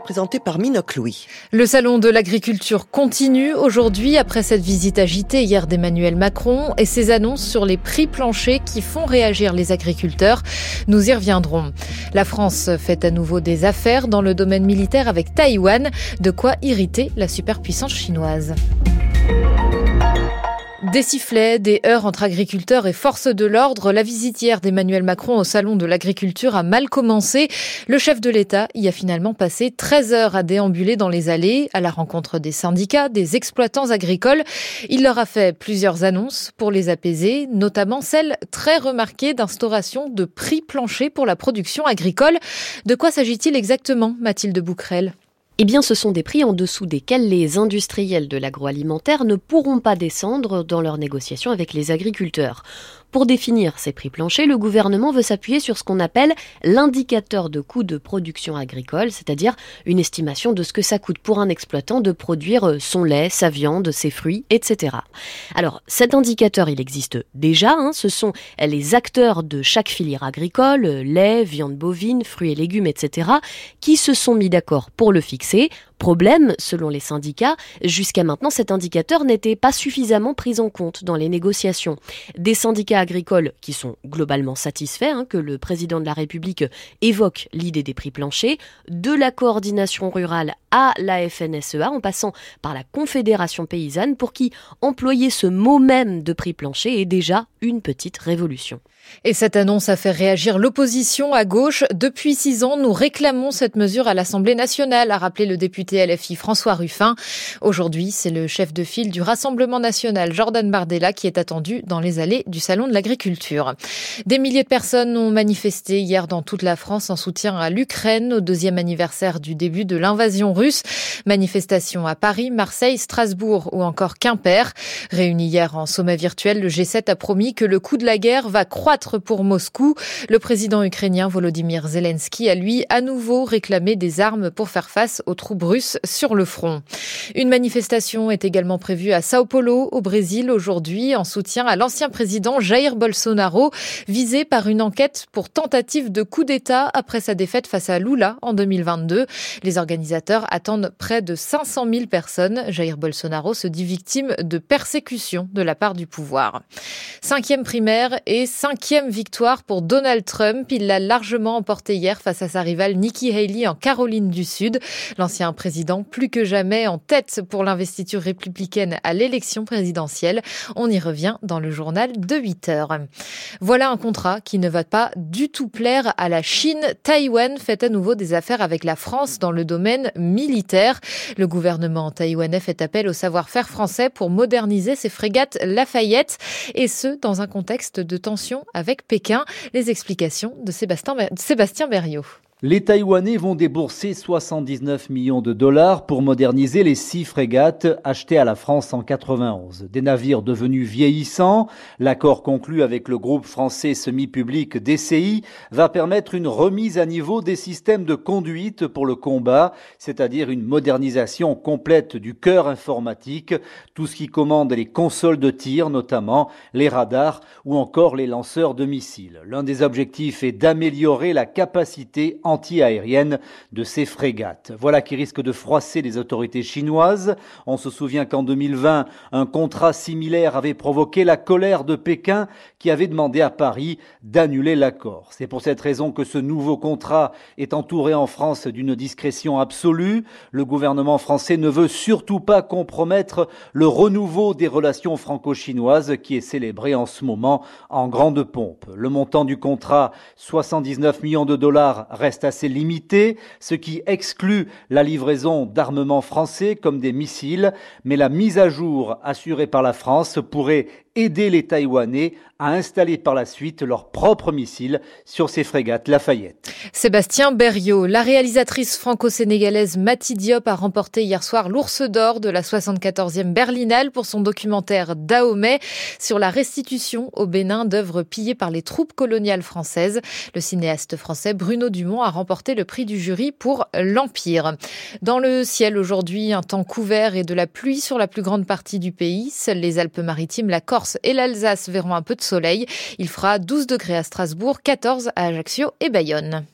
présenté par Minoc Louis. Le salon de l'agriculture continue aujourd'hui après cette visite agitée hier d'Emmanuel Macron et ses annonces sur les prix planchers qui font réagir les agriculteurs. Nous y reviendrons. La France fait à nouveau des affaires dans le domaine militaire avec Taïwan, de quoi irriter la superpuissance chinoise. Des sifflets, des heurts entre agriculteurs et forces de l'ordre. La visite hier d'Emmanuel Macron au Salon de l'agriculture a mal commencé. Le chef de l'État y a finalement passé 13 heures à déambuler dans les allées, à la rencontre des syndicats, des exploitants agricoles. Il leur a fait plusieurs annonces pour les apaiser, notamment celle très remarquée d'instauration de prix planchers pour la production agricole. De quoi s'agit-il exactement, Mathilde Bouquerel? Eh bien, ce sont des prix en dessous desquels les industriels de l'agroalimentaire ne pourront pas descendre dans leurs négociations avec les agriculteurs. Pour définir ces prix planchers, le gouvernement veut s'appuyer sur ce qu'on appelle l'indicateur de coût de production agricole, c'est-à-dire une estimation de ce que ça coûte pour un exploitant de produire euh, son lait, sa viande, ses fruits, etc. Alors, cet indicateur, il existe déjà, hein, ce sont les acteurs de chaque filière agricole, lait, viande bovine, fruits et légumes, etc., qui se sont mis d'accord pour le fixer Problème, selon les syndicats, jusqu'à maintenant cet indicateur n'était pas suffisamment pris en compte dans les négociations. Des syndicats agricoles qui sont globalement satisfaits hein, que le président de la République évoque l'idée des prix planchers, de la coordination rurale à la FNSEA en passant par la Confédération paysanne pour qui employer ce mot même de prix plancher est déjà une petite révolution. Et cette annonce a fait réagir l'opposition à gauche. Depuis six ans, nous réclamons cette mesure à l'Assemblée nationale, a rappelé le député LFI François Ruffin. Aujourd'hui, c'est le chef de file du Rassemblement national, Jordan Bardella, qui est attendu dans les allées du Salon de l'agriculture. Des milliers de personnes ont manifesté hier dans toute la France en soutien à l'Ukraine au deuxième anniversaire du début de l'invasion russe. Manifestation à Paris, Marseille, Strasbourg ou encore Quimper. Réuni hier en sommet virtuel, le G7 a promis que le coût de la guerre va croître pour Moscou. Le président ukrainien Volodymyr Zelensky a lui à nouveau réclamé des armes pour faire face aux troupes russes sur le front. Une manifestation est également prévue à Sao Paulo, au Brésil, aujourd'hui, en soutien à l'ancien président Jair Bolsonaro, visé par une enquête pour tentative de coup d'État après sa défaite face à Lula en 2022. Les organisateurs attendent près de 500 000 personnes. Jair Bolsonaro se dit victime de persécution de la part du pouvoir. Cinquième primaire et cinquième victoire pour Donald Trump. Il l'a largement emporté hier face à sa rivale Nikki Haley en Caroline du Sud. L'ancien président plus que jamais en tête pour l'investiture républicaine à l'élection présidentielle. On y revient dans le journal de 8 heures. Voilà un contrat qui ne va pas du tout plaire à la Chine. Taïwan fait à nouveau des affaires avec la France dans le domaine militaire. Le gouvernement taïwanais fait appel au savoir-faire français pour moderniser ses frégates Lafayette et ce, dans un contexte de tension avec Pékin. Les explications de Sébastien Berriot. Les Taïwanais vont débourser 79 millions de dollars pour moderniser les six frégates achetées à la France en 91. Des navires devenus vieillissants, l'accord conclu avec le groupe français semi-public DCI va permettre une remise à niveau des systèmes de conduite pour le combat, c'est-à-dire une modernisation complète du cœur informatique, tout ce qui commande les consoles de tir notamment, les radars ou encore les lanceurs de missiles. L'un des objectifs est d'améliorer la capacité anti-aérienne de ces frégates. Voilà qui risque de froisser les autorités chinoises. On se souvient qu'en 2020, un contrat similaire avait provoqué la colère de Pékin qui avait demandé à Paris d'annuler l'accord. C'est pour cette raison que ce nouveau contrat est entouré en France d'une discrétion absolue. Le gouvernement français ne veut surtout pas compromettre le renouveau des relations franco-chinoises qui est célébré en ce moment en grande pompe. Le montant du contrat, 79 millions de dollars, reste assez limité, ce qui exclut la livraison d'armements français comme des missiles, mais la mise à jour assurée par la France pourrait aider les Taïwanais à installer par la suite leurs propres missiles sur ces frégates Lafayette. Sébastien Berriot, la réalisatrice franco-sénégalaise Mati Diop a remporté hier soir l'Ours d'or de la 74e Berlinale pour son documentaire Dahomey sur la restitution au Bénin d'œuvres pillées par les troupes coloniales françaises. Le cinéaste français Bruno Dumont a remporté le prix du jury pour L'Empire. Dans le ciel aujourd'hui, un temps couvert et de la pluie sur la plus grande partie du pays. Seules les Alpes-Maritimes, la Corse et l'Alsace verront un peu de soleil. Il fera 12 degrés à Strasbourg, 14 à Ajaccio et Bayonne.